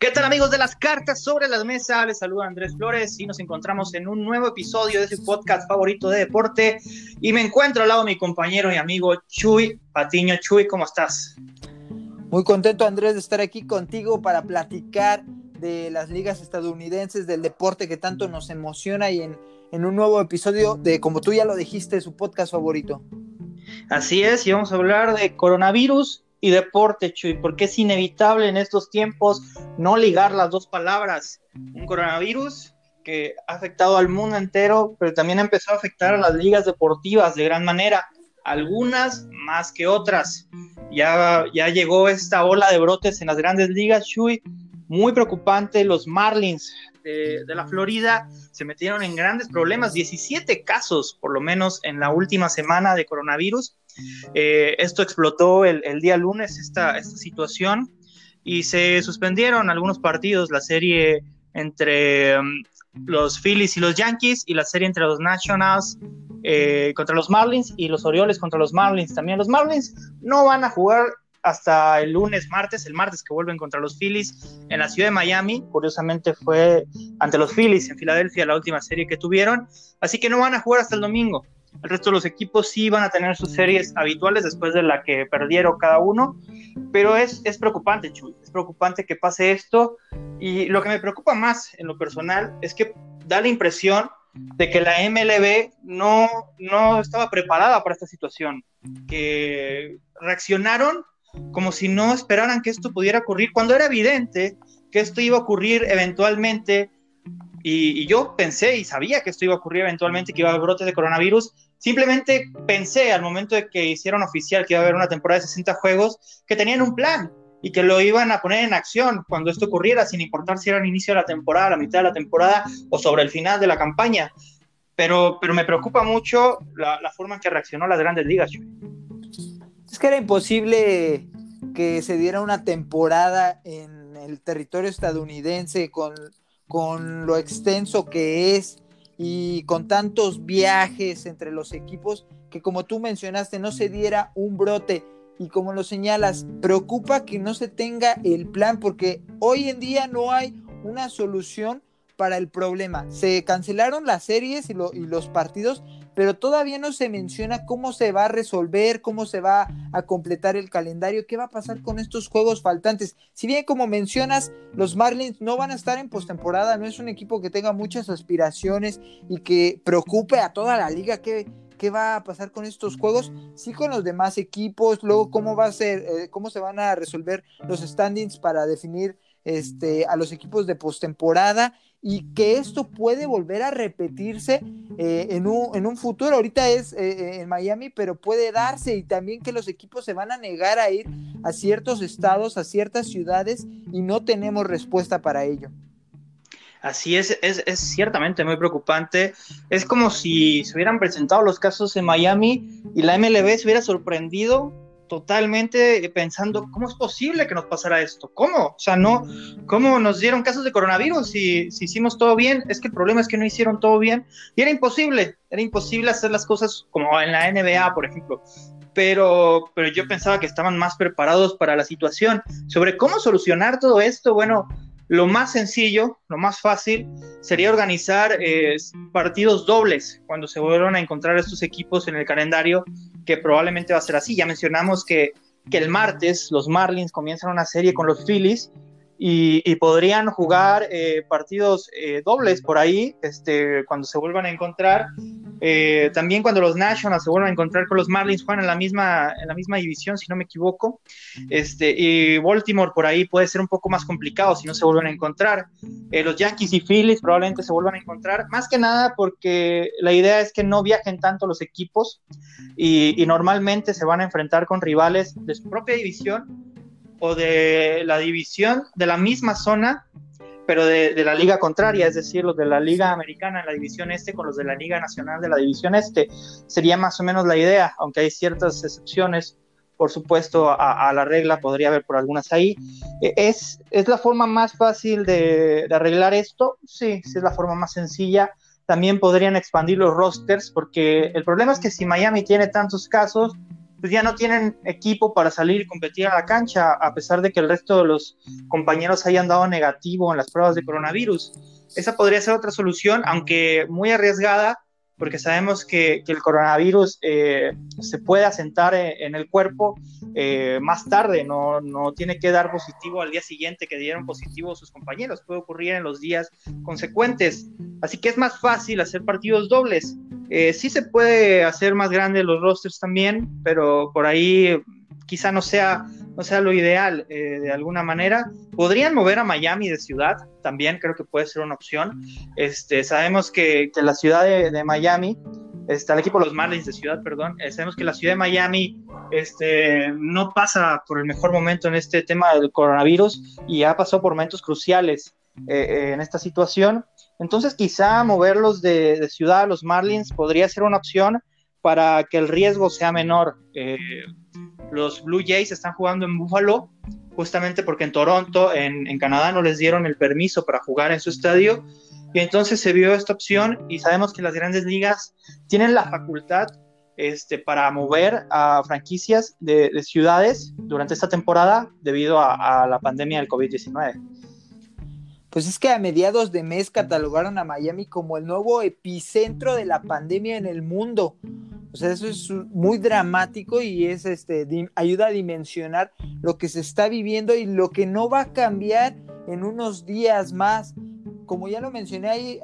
¿Qué tal amigos de las cartas sobre las mesas? Les saluda Andrés Flores y nos encontramos en un nuevo episodio de su podcast favorito de deporte y me encuentro al lado de mi compañero y amigo Chuy Patiño. Chuy, ¿cómo estás? Muy contento Andrés de estar aquí contigo para platicar de las ligas estadounidenses, del deporte que tanto nos emociona y en, en un nuevo episodio de, como tú ya lo dijiste, su podcast favorito. Así es, y vamos a hablar de coronavirus y deporte, Chuy, porque es inevitable en estos tiempos no ligar las dos palabras. Un coronavirus que ha afectado al mundo entero, pero también ha empezado a afectar a las ligas deportivas de gran manera, algunas más que otras. Ya, ya llegó esta ola de brotes en las grandes ligas, Chuy, muy preocupante. Los Marlins de, de, la Florida se metieron en grandes problemas, 17 casos por lo menos en la última semana de coronavirus eh, esto explotó el, el, día lunes, esta, esta situación, y se suspendieron algunos partidos, la serie entre um, los Phillies y los Yankees y la serie entre los Nationals eh, contra los Marlins y los Orioles contra los Marlins. También los Marlins no van a jugar hasta el lunes, martes, el martes que vuelven contra los Phillies en la ciudad de Miami. Curiosamente fue ante los Phillies en Filadelfia la última serie que tuvieron. Así que no van a jugar hasta el domingo. El resto de los equipos sí van a tener sus series habituales después de la que perdieron cada uno, pero es, es preocupante, Chuy, es preocupante que pase esto y lo que me preocupa más en lo personal es que da la impresión de que la MLB no, no estaba preparada para esta situación, que reaccionaron como si no esperaran que esto pudiera ocurrir, cuando era evidente que esto iba a ocurrir eventualmente y, y, yo pensé y sabía que esto iba a ocurrir eventualmente, que iba a haber brotes de coronavirus. Simplemente pensé al momento de que hicieron oficial que iba a haber una temporada de 60 juegos, que tenían un plan y que lo iban a poner en acción cuando esto ocurriera, sin importar si era el inicio de la temporada, la mitad de la temporada o sobre el final de la campaña. Pero, pero me preocupa mucho la, la forma en que reaccionó las grandes ligas. Es que era imposible que se diera una temporada en el territorio estadounidense con con lo extenso que es y con tantos viajes entre los equipos que como tú mencionaste no se diera un brote y como lo señalas, preocupa que no se tenga el plan porque hoy en día no hay una solución para el problema. Se cancelaron las series y, y, los partidos, pero todavía no se menciona cómo se va a resolver, cómo se va a completar el calendario, qué va a pasar con estos juegos faltantes. Si bien como mencionas, los Marlins no van a estar en postemporada, no es un equipo que tenga muchas aspiraciones y que preocupe a toda la liga qué, qué va a pasar con estos juegos, sí con los demás equipos, luego cómo va a ser, eh, cómo se van a resolver los standings para definir este, a los equipos de postemporada y que esto puede volver a repetirse eh, en, un, en, un, futuro. Ahorita es eh, eh, en Miami, pero puede darse y también que los equipos se van a negar a ir a ciertos estados, a ciertas ciudades y no tenemos respuesta para ello. Así es, es, es, ciertamente muy preocupante. Es como si se hubieran presentado los casos en Miami y la MLB se hubiera sorprendido totalmente pensando, ¿cómo es posible que nos pasara esto? ¿Cómo? O sea, no, ¿cómo nos dieron casos de coronavirus si, si hicimos todo bien? Es que el problema es que no hicieron todo bien y era imposible, era imposible hacer las cosas como en la NBA, por ejemplo. Pero, pero yo pensaba que estaban más preparados para la situación. Sobre cómo solucionar todo esto, bueno, lo más sencillo, lo más fácil, sería organizar eh, partidos dobles cuando se vuelvan a encontrar estos equipos en el calendario, que probablemente va a ser así. Ya mencionamos que, el martes los Marlins comienzan una serie con los Phillies y, y podrían jugar eh, partidos eh, dobles por ahí este, cuando se vuelvan a encontrar. Eh, también cuando los Nationals se vuelvan a encontrar con los Marlins, juegan en la misma, en la misma división, si no me equivoco. Este, y Baltimore por ahí puede ser un poco más complicado si no se vuelven a encontrar. Eh, los Yankees y Phillies probablemente se vuelvan a encontrar, más que nada porque la idea es que no viajen tanto los equipos y, y normalmente se van a enfrentar con rivales de su propia división o de la división de la misma zona, pero de, de, la liga contraria, es decir, los de la liga americana en la división este con los de la liga nacional de la división este. Sería más o menos la idea, aunque hay ciertas excepciones, por supuesto, a, a la regla, podría haber por algunas ahí. ¿Es, es la forma más fácil de, de arreglar esto? Sí, sí es la forma más sencilla. También podrían expandir los rosters, porque el problema es que si Miami tiene tantos casos, pues ya no tienen equipo para salir y competir a la cancha, a pesar de que el resto de los compañeros hayan dado negativo en las pruebas de coronavirus. Esa podría ser otra solución, aunque muy arriesgada, porque sabemos que, el coronavirus eh, se puede asentar en, el cuerpo eh, más tarde, no, no, tiene que dar positivo al día siguiente que dieron positivo sus compañeros, puede ocurrir en los días consecuentes. Así que es más fácil hacer partidos dobles. Eh, sí se puede hacer más grandes los rosters también, pero por ahí quizá no sea, no sea lo ideal eh, de alguna manera. Podrían mover a Miami de ciudad, también creo que puede ser una opción. Este, sabemos que, que la ciudad de, Miami, está el equipo de los Marlins de ciudad, perdón, eh, sabemos que la ciudad de Miami este, no pasa por el mejor momento en este tema del coronavirus y ha pasado por momentos cruciales eh, en esta situación. Entonces quizá moverlos de, de, ciudad a los Marlins podría ser una opción para que el riesgo sea menor. Los Blue Jays están jugando en Buffalo justamente porque en Toronto, en, Canadá, no les dieron el permiso para jugar en su estadio. Y entonces se vio esta opción y sabemos que las grandes ligas tienen la facultad este, para mover a franquicias de, ciudades durante esta temporada debido a, a la pandemia del COVID-19. Pues es que a mediados de mes catalogaron a Miami como el nuevo epicentro de la pandemia en el mundo. O sea, eso es muy dramático y es este ayuda a dimensionar lo que se está viviendo y lo que no va a cambiar en unos días más. Como ya lo mencioné ahí,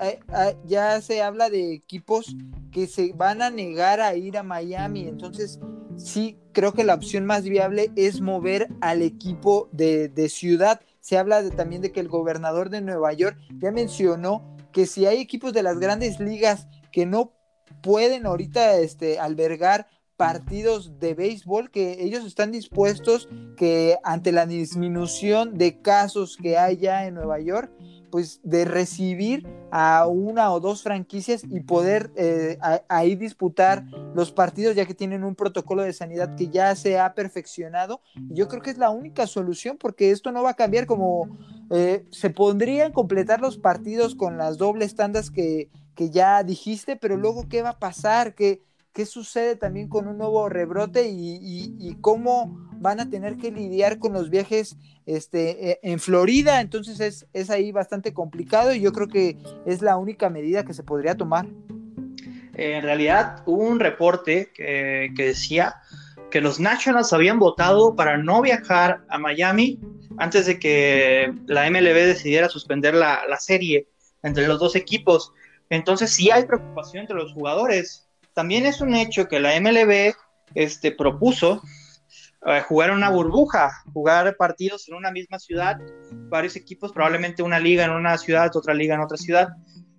ya se habla de equipos que se van a negar a ir a Miami. Entonces, sí, creo que la opción más viable es mover al equipo de, ciudad. Se habla también de que el gobernador de Nueva York ya mencionó que si hay equipos de las grandes ligas que no pueden ahorita este, albergar partidos de béisbol que ellos están dispuestos que ante la disminución de casos que hay ya en Nueva York, pues de recibir a una o dos franquicias y poder eh, ahí disputar los partidos ya que tienen un protocolo de sanidad que ya se ha perfeccionado. yo creo que es la única solución porque esto no va a cambiar como eh, se podrían completar los partidos con las dobles tandas que que ya dijiste, pero luego qué va a pasar, qué, qué sucede también con un nuevo rebrote y, cómo van a tener que lidiar con los viajes este, e, en Florida. Entonces es, es ahí bastante complicado y yo creo que es la única medida que se podría tomar. En realidad hubo un reporte que, decía que los Nationals habían votado para no viajar a Miami antes de que la MLB decidiera suspender la, la serie entre los dos equipos. Entonces sí hay preocupación entre los jugadores. También es un hecho que la MLB este, propuso eh, jugar una burbuja, jugar partidos en una misma ciudad, varios equipos, probablemente una liga en una ciudad, otra liga en otra ciudad.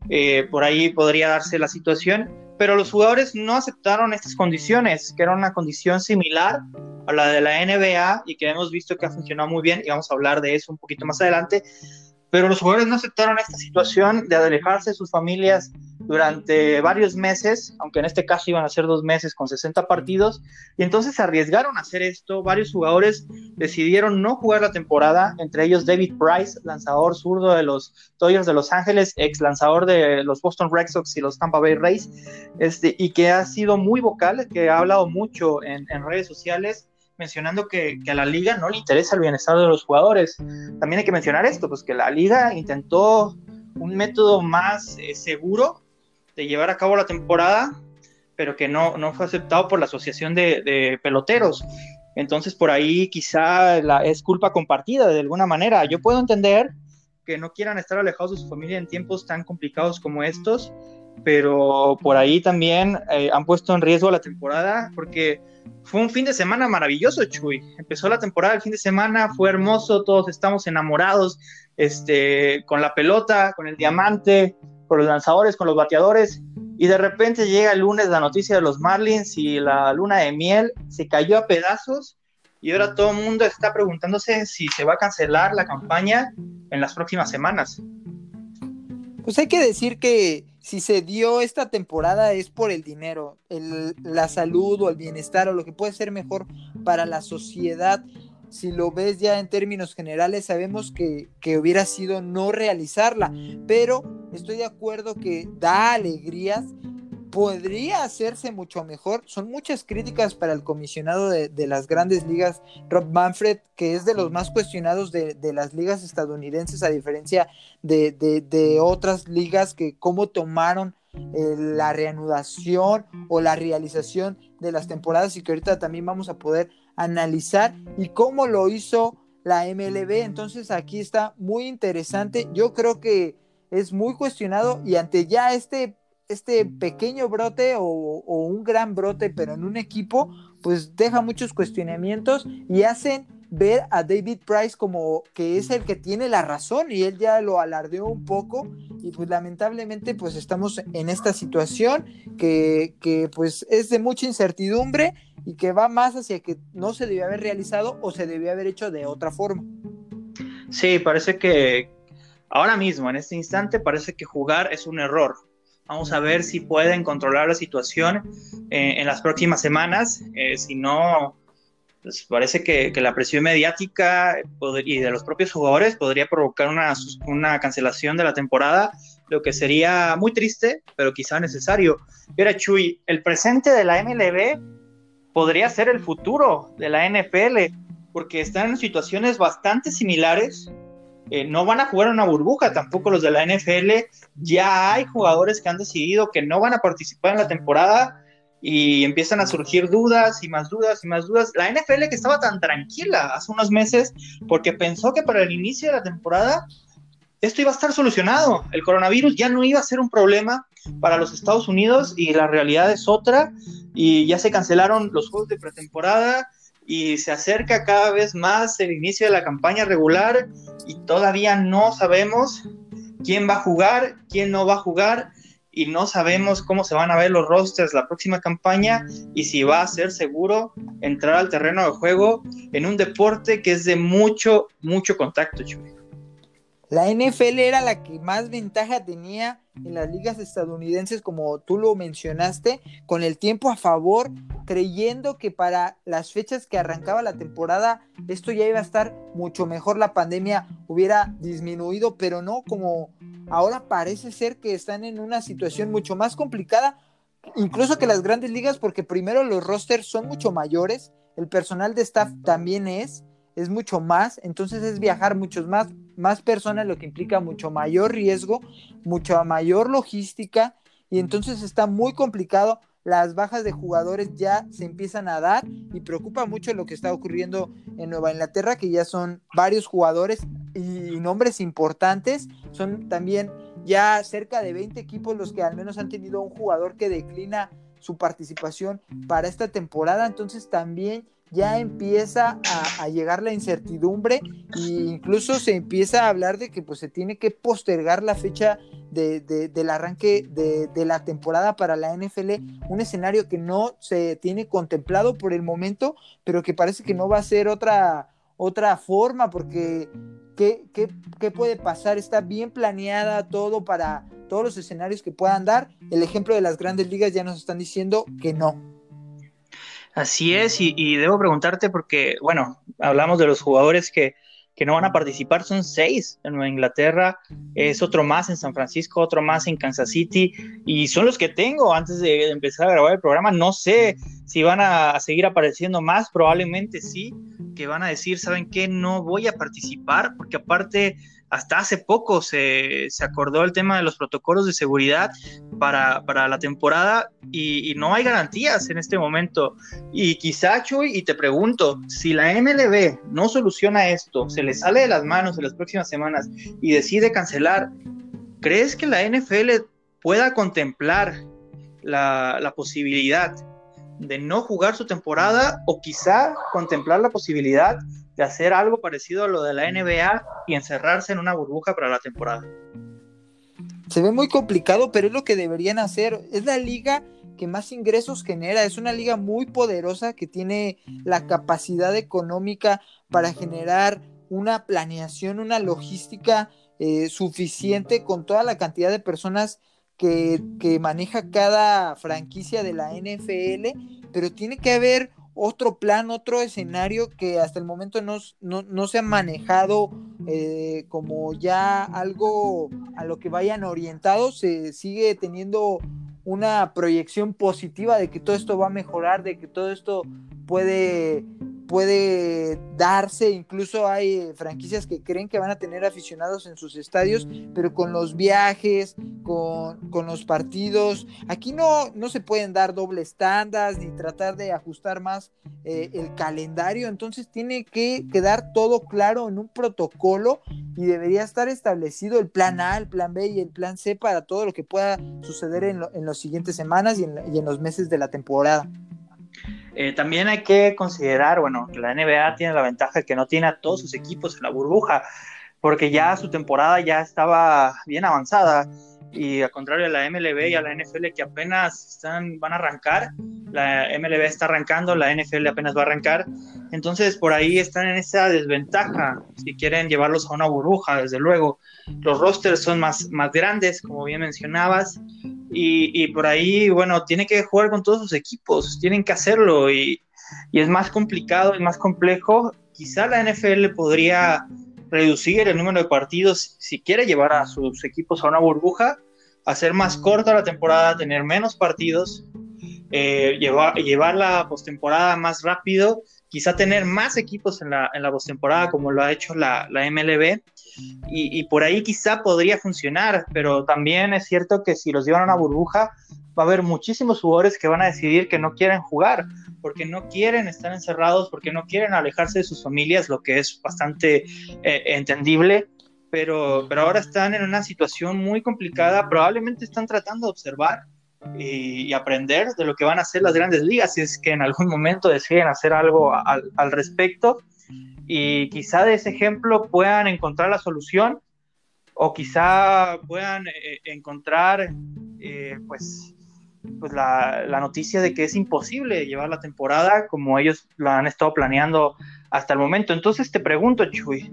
Eh, por ahí podría darse la situación, pero los jugadores no aceptaron estas condiciones, que era una condición similar a la de la NBA y que hemos visto que ha funcionado muy bien y vamos a hablar de eso un poquito más adelante pero los jugadores no aceptaron esta situación de alejarse de sus familias durante varios meses, aunque en este caso iban a ser dos meses con 60 partidos, y entonces se arriesgaron a hacer esto. Varios jugadores decidieron no jugar la temporada, entre ellos David Price, lanzador zurdo de los Dodgers de Los Ángeles, ex lanzador de los Boston Red Sox y los Tampa Bay Rays, este, y que ha sido muy vocal, que ha hablado mucho en, redes sociales mencionando que, a la liga no le interesa el bienestar de los jugadores. También hay que mencionar esto, pues que la liga intentó un método más eh, seguro de llevar a cabo la temporada, pero que no, no fue aceptado por la Asociación de, Peloteros. Entonces por ahí quizá la, es culpa compartida de alguna manera. Yo puedo entender que no quieran estar alejados de su familia en tiempos tan complicados como estos, pero por ahí también eh, han puesto en riesgo la temporada porque fue un fin de semana maravilloso, Chuy. Empezó la temporada el fin de semana, fue hermoso, todos estamos enamorados, este, con la pelota, con el diamante, con los lanzadores, con los bateadores, y de repente llega el lunes la noticia de los Marlins y la luna de miel se cayó a pedazos y ahora todo el mundo está preguntándose si se va a cancelar la campaña en las próximas semanas. Pues hay que decir que si se dio esta temporada es por el dinero, la salud o el bienestar o lo que puede ser mejor para la sociedad. Si lo ves ya en términos generales, sabemos que, que hubiera sido no realizarla, pero estoy de acuerdo que da alegrías podría hacerse mucho mejor. Son muchas críticas para el comisionado de, las grandes ligas, Rob Manfred, que es de los más cuestionados de, las ligas estadounidenses, a diferencia de, otras ligas que cómo tomaron eh, la reanudación o la realización de las temporadas y que ahorita también vamos a poder analizar y cómo lo hizo la MLB. Entonces aquí está muy interesante. Yo creo que es muy cuestionado y ante ya este este pequeño brote o, un gran brote, pero en un equipo, pues deja muchos cuestionamientos y hacen ver a David Price como que es el que tiene la razón y él ya lo alardeó un poco y pues lamentablemente pues estamos en esta situación que, que pues es de mucha incertidumbre y que va más hacia que no se debió haber realizado o se debió haber hecho de otra forma. Sí, parece que ahora mismo, en este instante, parece que jugar es un error Vamos a ver si pueden controlar la situación eh, en las próximas semanas. Eh, si no, pues parece que, la presión mediática y de los propios jugadores podría provocar una, una, cancelación de la temporada, lo que sería muy triste, pero quizá necesario. Y ahora, Chuy, el presente de la MLB podría ser el futuro de la NFL, porque están en situaciones bastante similares eh, no van a jugar una burbuja, tampoco los de la NFL. Ya hay jugadores que han decidido que no van a participar en la temporada y empiezan a surgir dudas y más dudas y más dudas. La NFL que estaba tan tranquila hace unos meses porque pensó que para el inicio de la temporada esto iba a estar solucionado. El coronavirus ya no iba a ser un problema para los Estados Unidos y la realidad es otra y ya se cancelaron los juegos de pretemporada y se acerca cada vez más el inicio de la campaña regular y todavía no sabemos quién va a jugar, quién no va a jugar y no sabemos cómo se van a ver los rosters la próxima campaña y si va a ser seguro entrar al terreno de juego en un deporte que es de mucho, mucho contacto, Chuy. La NFL era la que más ventaja tenía en las ligas estadounidenses, como tú lo mencionaste, con el tiempo a favor, creyendo que para las fechas que arrancaba la temporada esto ya iba a estar mucho mejor, la pandemia hubiera disminuido, pero no, como ahora parece ser que están en una situación mucho más complicada, incluso que las grandes ligas, porque primero los rosters son mucho mayores, el personal de staff también es, es mucho más, entonces es viajar muchos más, más personas, lo que implica mucho mayor riesgo, mucha mayor logística, y entonces está muy complicado. Las bajas de jugadores ya se empiezan a dar y preocupa mucho lo que está ocurriendo en Nueva Inglaterra, que ya son varios jugadores y nombres importantes. Son también ya cerca de 20 equipos los que al menos han tenido un jugador que declina su participación para esta temporada. Entonces también ya empieza a, llegar la incertidumbre e incluso se empieza a hablar de que pues se tiene que postergar la fecha de, del arranque de, la temporada para la NFL, un escenario que no se tiene contemplado por el momento, pero que parece que no va a ser otra, otra forma, porque ¿qué, qué, qué puede pasar? Está bien planeada todo para todos los escenarios que puedan dar. El ejemplo de las grandes ligas ya nos están diciendo que no. Así es, y, debo preguntarte porque, bueno, hablamos de los jugadores que, que, no van a participar, son seis en Nueva Inglaterra, es otro más en San Francisco, otro más en Kansas City, y son los que tengo antes de empezar a grabar el programa. No sé si van a, seguir apareciendo más, probablemente sí, que van a decir, ¿saben qué? No voy a participar, porque aparte hasta hace poco se, acordó el tema de los protocolos de seguridad para, la temporada y, no hay garantías en este momento. Y quizá, Chuy, y te pregunto, si la MLB no soluciona esto, se le sale de las manos en las próximas semanas y decide cancelar, ¿crees que la NFL pueda contemplar la, la posibilidad de no jugar su temporada o quizá contemplar la posibilidad de hacer algo parecido a lo de la NBA y encerrarse en una burbuja para la temporada. Se ve muy complicado, pero es lo que deberían hacer. Es la liga que más ingresos genera. Es una liga muy poderosa que tiene la capacidad económica para generar una planeación, una logística eh, suficiente con toda la cantidad de personas que, maneja cada franquicia de la NFL, pero tiene que haber otro plan, otro escenario que hasta el momento no, se ha manejado eh, como ya algo a lo que vayan orientados, se sigue teniendo una proyección positiva de que todo esto va a mejorar, de que todo esto puede puede darse, incluso hay franquicias que creen que van a tener aficionados en sus estadios, pero con los viajes, con, los partidos, aquí no, no se pueden dar dobles tandas ni tratar de ajustar más eh, el calendario, entonces tiene que quedar todo claro en un protocolo y debería estar establecido el plan A, el plan B y el plan C para todo lo que pueda suceder en, en las siguientes semanas y en los meses de la temporada. Eh, también hay que considerar, bueno, que la NBA tiene la ventaja de que no tiene a todos sus equipos en la burbuja, porque ya su temporada ya estaba bien avanzada y al contrario de la MLB y a la NFL que apenas están, van a arrancar, la MLB está arrancando, la NFL apenas va a arrancar, entonces por ahí están en esa desventaja si quieren llevarlos a una burbuja, desde luego. Los rosters son más, más grandes, como bien mencionabas, y, por ahí, bueno, tiene que jugar con todos sus equipos, tienen que hacerlo y, y es más complicado, es más complejo. Quizá la NFL podría reducir el número de partidos si quiere llevar a sus equipos a una burbuja, hacer más corta la temporada, tener menos partidos, eh, llevar, llevar la postemporada más rápido, quizá tener más equipos en la, en la postemporada como lo ha hecho la, la MLB y, por ahí quizá podría funcionar, pero también es cierto que si los llevan a una burbuja va a haber muchísimos jugadores que van a decidir que no quieren jugar, porque no quieren estar encerrados, porque no quieren alejarse de sus familias, lo que es bastante eh, entendible, pero, pero ahora están en una situación muy complicada, probablemente están tratando de observar y, aprender de lo que van a hacer las grandes ligas, si es que en algún momento deciden hacer algo al, respecto y quizá de ese ejemplo puedan encontrar la solución o quizá puedan eh, encontrar eh, pues, pues la, la, noticia de que es imposible llevar la temporada como ellos la han estado planeando hasta el momento. Entonces te pregunto, Chuy,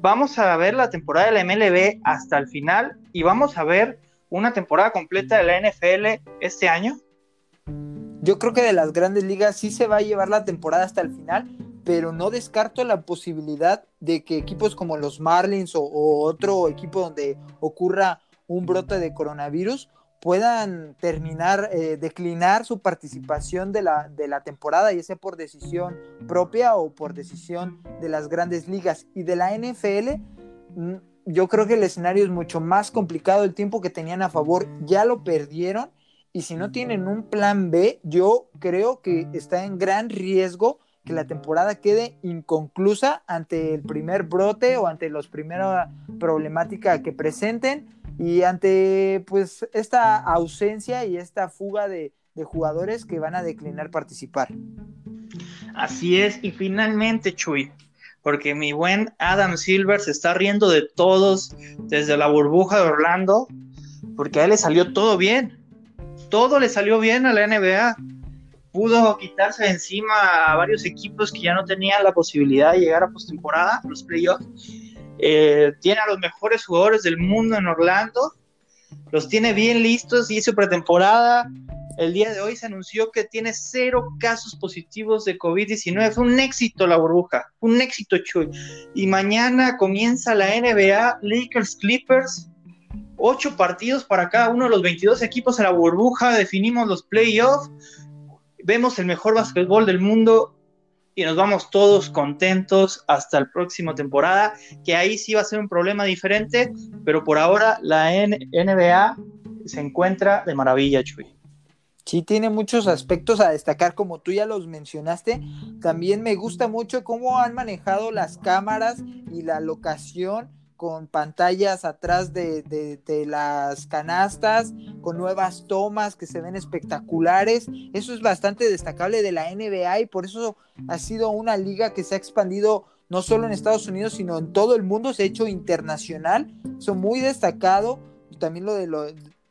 ¿vamos a ver la temporada de la MLB hasta el final y vamos a ver una temporada completa de la NFL este año? Yo creo que de las grandes ligas sí se va a llevar la temporada hasta el final, pero no descarto la posibilidad de que equipos como los Marlins o, otro equipo donde ocurra un brote de coronavirus puedan terminar, eh, declinar su participación de la, de la temporada, ya sea por decisión propia o por decisión de las grandes ligas. Y de la NFL, mm, yo creo que el escenario es mucho más complicado, el tiempo que tenían a favor ya lo perdieron y si no tienen un plan B, yo creo que está en gran riesgo que la temporada quede inconclusa ante el primer brote o ante los primera problemática que presenten y ante pues esta ausencia y esta fuga de, de jugadores que van a declinar participar. Así es, y finalmente, Chuy, porque mi buen Adam Silver se está riendo de todos desde la burbuja de Orlando, porque a él le salió todo bien. Todo le salió bien a la NBA pudo quitarse de encima a varios equipos que ya no tenían la posibilidad de llegar a postemporada, los playoffs. Eh, tiene a los mejores jugadores del mundo en Orlando, los tiene bien listos y hizo pretemporada. El día de hoy se anunció que tiene cero casos positivos de COVID-19. Fue un éxito la burbuja, un éxito, Chuy. Y mañana comienza la NBA, Lakers Clippers. Ocho partidos para cada uno de los 22 equipos en la burbuja. Definimos los playoffs vemos el mejor básquetbol del mundo y nos vamos todos contentos hasta la próxima temporada, que ahí sí va a ser un problema diferente, pero por ahora la NBA se encuentra de maravilla, Chuy. Sí, tiene muchos aspectos a destacar, como tú ya los mencionaste. También me gusta mucho cómo han manejado las cámaras y la locación con pantallas atrás de, las canastas, con nuevas tomas que se ven espectaculares. Eso es bastante destacable de la NBA y por eso ha sido una liga que se ha expandido no solo en Estados Unidos, sino en todo el mundo, se ha hecho internacional. Eso muy destacado. También lo de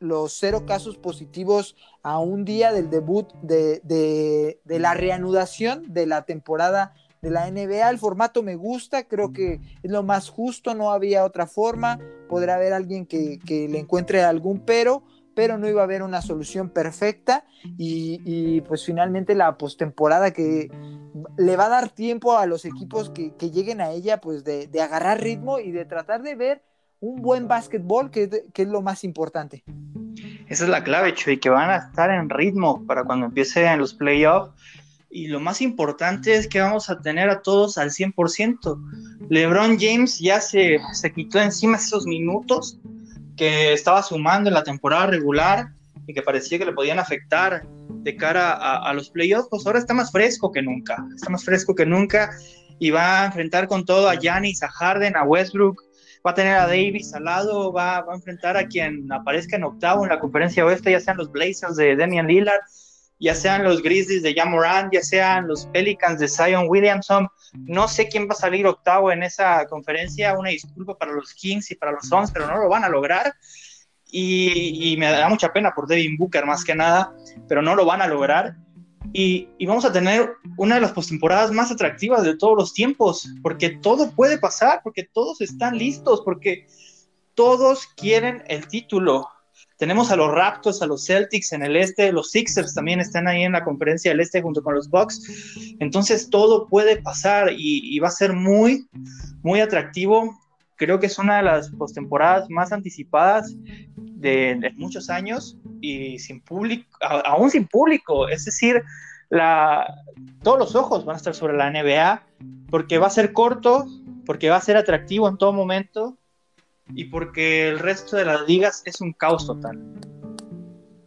los cero casos positivos a un día del debut de, de la reanudación de la temporada de la NBA. El formato me gusta, creo que es lo más justo, no había otra forma. Podrá haber alguien que, le encuentre algún pero, pero no iba a haber una solución perfecta. Y, pues finalmente la postemporada que le va a dar tiempo a los equipos que, lleguen a ella, pues de, agarrar ritmo y de tratar de ver un buen básquetbol, que, que es lo más importante. Esa es la clave, Chuy, que van a estar en ritmo para cuando empiecen los playoffs. Y lo más importante es que vamos a tener a todos al 100%. LeBron James ya se, se quitó encima esos minutos que estaba sumando en la temporada regular y que parecía que le podían afectar de cara a, los playoffs, pues ahora está más fresco que nunca, está más fresco que nunca y va a enfrentar con todo a Giannis, a Harden, a Westbrook, va a tener a Davis al lado, va, a enfrentar a quien aparezca en octavo en la conferencia oeste, ya sean los Blazers de Damian Lillard, ya sean los Grizzlies de Jamoran, ya sean los Pelicans de Zion Williamson. No sé quién va a salir octavo en esa conferencia. Una disculpa para los Kings y para los Suns, pero no lo van a lograr. Y, me da mucha pena por Devin Booker más que nada, pero no lo van a lograr. Y, vamos a tener una de las postemporadas más atractivas de todos los tiempos, porque todo puede pasar, porque todos están listos, porque todos quieren el título. Tenemos a los Raptors, a los Celtics en el este, los Sixers también están ahí en la conferencia del este junto con los Bucks. Entonces todo puede pasar y, va a ser muy, muy atractivo creo que es una de las postemporadas más anticipadas de, muchos años y sin público, aún sin público, es decir, todos los ojos van a estar sobre la NBA porque va a ser corto, porque va a ser atractivo en todo momento y porque el resto de las ligas es un caos total.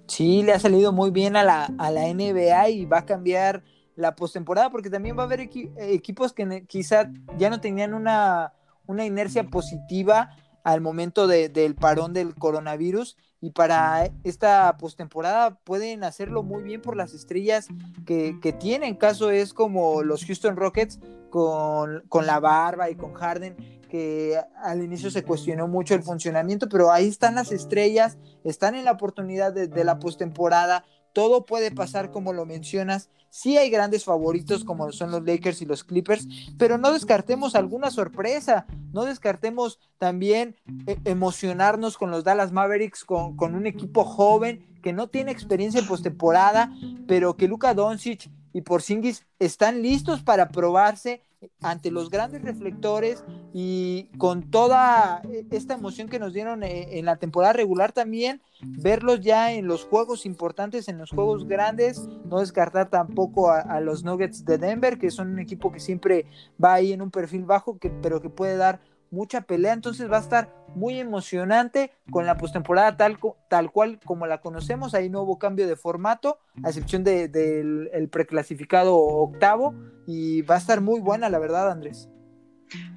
Sí, le ha salido muy bien a la, a la NBA y va a cambiar la postemporada porque también va a haber equipos que quizá ya no tenían una una inercia positiva al momento del parón del coronavirus y para esta postemporada pueden hacerlo muy bien por las estrellas que, que tienen. Caso es como los Houston Rockets con, la barba y con Harden, que al inicio se cuestionó mucho el funcionamiento, pero ahí están las estrellas, están en la oportunidad de, de la postemporada, todo puede pasar como lo mencionas. Sí hay grandes favoritos como son los Lakers y los Clippers, pero no descartemos alguna sorpresa, no descartemos también eh, emocionarnos con los Dallas Mavericks, con, con un equipo joven que no tiene experiencia en postemporada, pero que Luka Doncic y Porzingis están listos para probarse ante los grandes reflectores y con toda esta emoción que nos dieron eh, en la temporada regular también, verlos ya en los juegos importantes, en los juegos grandes, no descartar tampoco a, los Nuggets de Denver, que son un equipo que siempre va ahí en un perfil bajo, que, pero que puede dar mucha pelea, entonces va a estar muy emocionante con la postemporada tal, tal cual como la conocemos, ahí no hubo cambio de formato, a excepción del preclasificado octavo, y va a estar muy buena, la verdad, Andrés.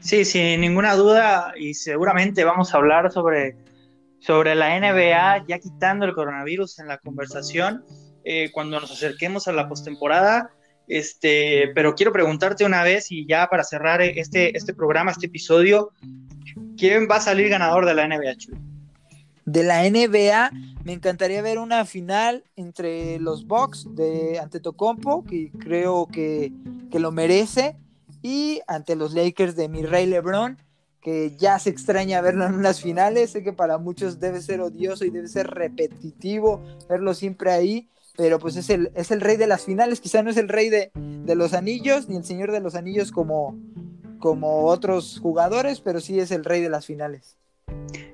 Sí, sin ninguna duda, y seguramente vamos a hablar sobre, sobre la NBA, ya quitando el coronavirus en la conversación, eh, cuando nos acerquemos a la postemporada. Este, pero quiero preguntarte una vez y ya para cerrar este, este programa, este episodio, ¿quién va a salir ganador de la NBA, De la NBA, me encantaría ver una final entre los Bucks de ante Tocompo, que creo que, que lo merece, y ante los Lakers de mi rey LeBron, que ya se extraña verlo en unas finales. Sé que para muchos debe ser odioso y debe ser repetitivo verlo siempre ahí, pero pues es el, es el rey de las finales, quizá no es el rey de, los anillos, ni el señor de los anillos como, como otros jugadores, pero sí es el rey de las finales.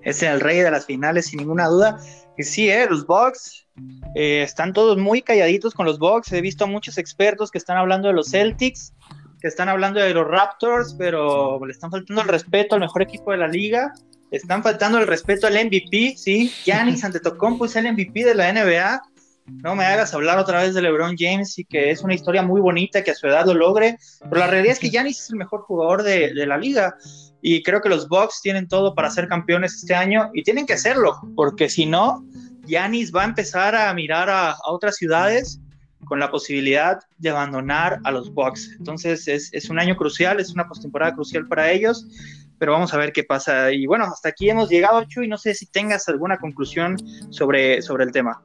Es el rey de las finales, sin ninguna duda. Y sí, ¿eh? los Bucks eh, están todos muy calladitos con los Bucks. He visto a muchos expertos que están hablando de los Celtics, que están hablando de los Raptors, pero le están faltando el respeto al mejor equipo de la liga. Están faltando el respeto al MVP, sí. Giannis Antetokounmpo es el MVP de la NBA no me hagas hablar otra vez de LeBron James y que es una historia muy bonita que a su edad lo logre, pero la realidad es que Giannis es el mejor jugador de, la liga y creo que los Bucks tienen todo para ser campeones este año y tienen que hacerlo, porque si no, Giannis va a empezar a mirar a, otras ciudades con la posibilidad de abandonar a los Bucks. Entonces es, un año crucial, es una postemporada crucial para ellos, pero vamos a ver qué pasa. Y bueno, hasta aquí hemos llegado, Chu, y no sé si tengas alguna conclusión sobre, sobre el tema.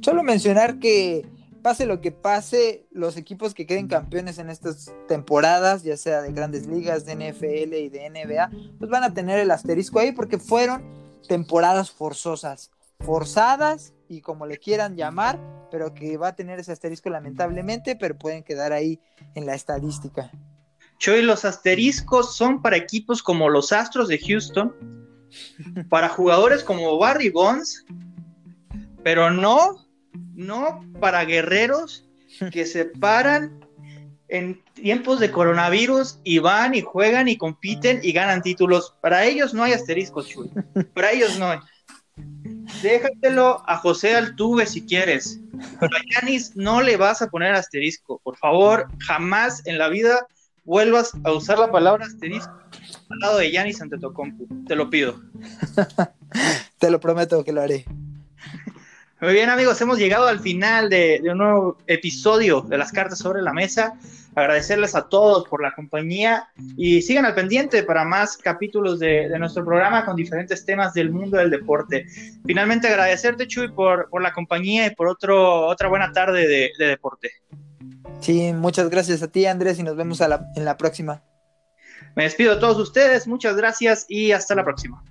Solo mencionar que pase lo que pase, los equipos que queden campeones en estas temporadas, ya sea de grandes ligas, de NFL y de NBA, pues van a tener el asterisco ahí porque fueron temporadas forzosas, forzadas y como le quieran llamar, pero que va a tener ese asterisco lamentablemente, pero pueden quedar ahí en la estadística. Choy, los asteriscos son para equipos como los Astros de Houston, para jugadores como Barry Bonds, pero no, no para guerreros que se paran en tiempos de coronavirus y van y juegan y compiten y ganan títulos. Para ellos no hay asteriscos, Chuy. Para ellos no hay. Déjatelo a José Altuve si quieres. Pero a Yanis no le vas a poner asterisco. Por favor, jamás en la vida vuelvas a usar la palabra asterisco al lado de Yanis Antetokounmpo. Te lo pido. Te lo prometo que lo haré. Muy bien, amigos, hemos llegado al final de, un nuevo episodio de las cartas sobre la mesa. Agradecerles a todos por la compañía y sigan al pendiente para más capítulos de, nuestro programa con diferentes temas del mundo del deporte. Finalmente, agradecerte, Chuy, por, por la compañía y por otro, otra buena tarde de, deporte. Sí, muchas gracias a ti, Andrés, y nos vemos en la próxima. Me despido de todos ustedes, muchas gracias y hasta la próxima.